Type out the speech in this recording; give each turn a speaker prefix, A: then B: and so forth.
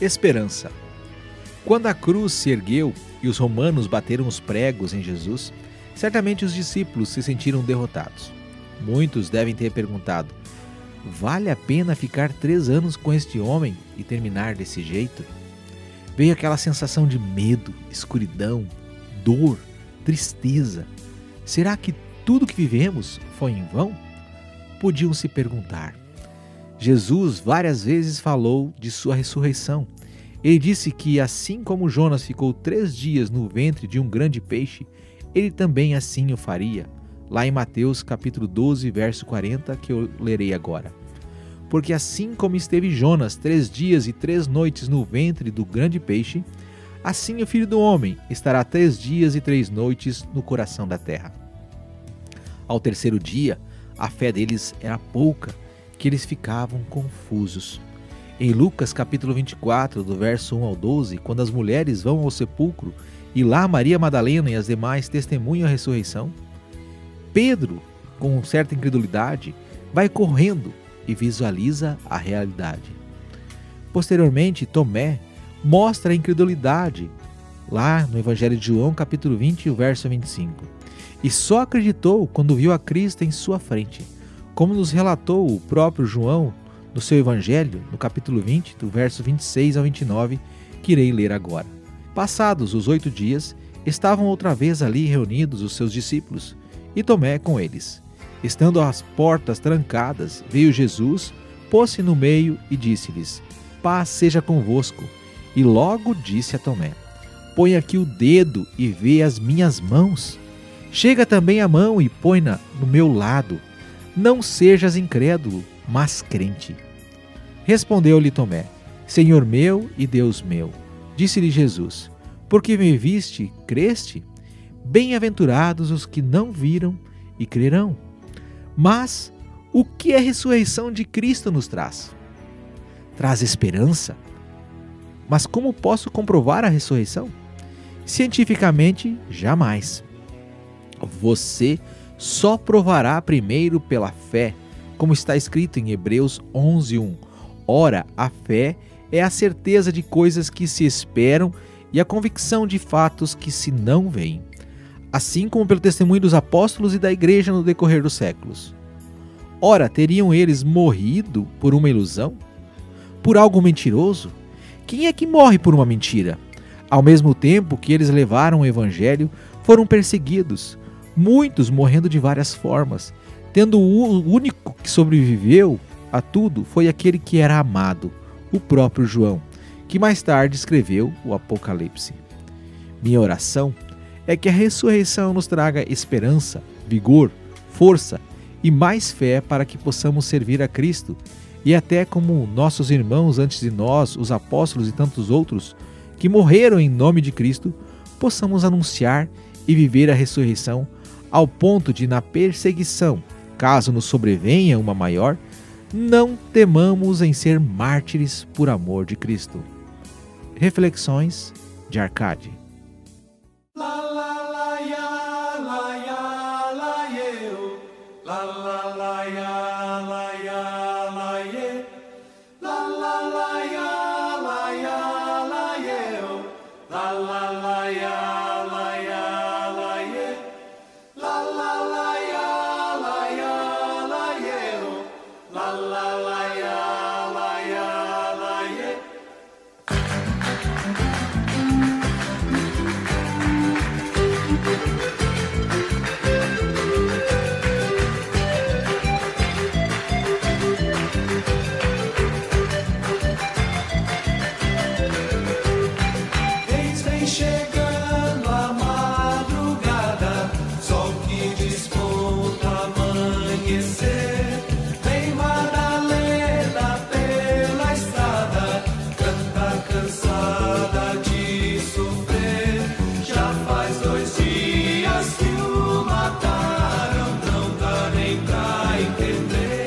A: Esperança. Quando a cruz se ergueu e os romanos bateram os pregos em Jesus, certamente os discípulos se sentiram derrotados. Muitos devem ter perguntado: vale a pena ficar três anos com este homem e terminar desse jeito? Veio aquela sensação de medo, escuridão, dor, tristeza. Será que tudo que vivemos foi em vão? Podiam se perguntar. Jesus várias vezes falou de sua ressurreição. Ele disse que, assim como Jonas ficou três dias no ventre de um grande peixe, ele também assim o faria. Lá em Mateus capítulo 12, verso 40, que eu lerei agora. Porque assim como esteve Jonas três dias e três noites no ventre do grande peixe, assim o Filho do Homem estará três dias e três noites no coração da terra. Ao terceiro dia, a fé deles era pouca, que eles ficavam confusos. Em Lucas capítulo 24, do verso 1 ao 12, quando as mulheres vão ao sepulcro e lá Maria Madalena e as demais testemunham a ressurreição, Pedro, com certa incredulidade, vai correndo e visualiza a realidade. Posteriormente, Tomé mostra a incredulidade lá no Evangelho de João, capítulo 20, o verso 25. E só acreditou quando viu a Cristo em sua frente, como nos relatou o próprio João no seu Evangelho, no capítulo 20, do verso 26 ao 29, que irei ler agora. Passados os oito dias, estavam outra vez ali reunidos os seus discípulos, e Tomé com eles. Estando as portas trancadas, veio Jesus, pôs-se no meio e disse-lhes: Paz seja convosco. E logo disse a Tomé: Põe aqui o dedo e vê as minhas mãos. Chega também a mão e põe-na no meu lado. Não sejas incrédulo, mas crente. Respondeu-lhe Tomé: Senhor meu e Deus meu. Disse-lhe Jesus: Porque me viste, creste? Bem-aventurados os que não viram e crerão. Mas o que a ressurreição de Cristo nos traz? Traz esperança. Mas como posso comprovar a ressurreição? Cientificamente, jamais. Você só provará primeiro pela fé, como está escrito em Hebreus 11:1. Ora, a fé é a certeza de coisas que se esperam e a convicção de fatos que se não veem assim como pelo testemunho dos apóstolos e da igreja no decorrer dos séculos. Ora, teriam eles morrido por uma ilusão? Por algo mentiroso? Quem é que morre por uma mentira? Ao mesmo tempo que eles levaram o evangelho, foram perseguidos, muitos morrendo de várias formas, tendo o único que sobreviveu a tudo foi aquele que era amado, o próprio João, que mais tarde escreveu o Apocalipse. Minha oração é que a ressurreição nos traga esperança, vigor, força e mais fé para que possamos servir a Cristo e até como nossos irmãos antes de nós, os apóstolos e tantos outros que morreram em nome de Cristo, possamos anunciar e viver a ressurreição ao ponto de, na perseguição, caso nos sobrevenha uma maior, não temamos em ser mártires por amor de Cristo. Reflexões de Arcade.
B: La, la, la, live.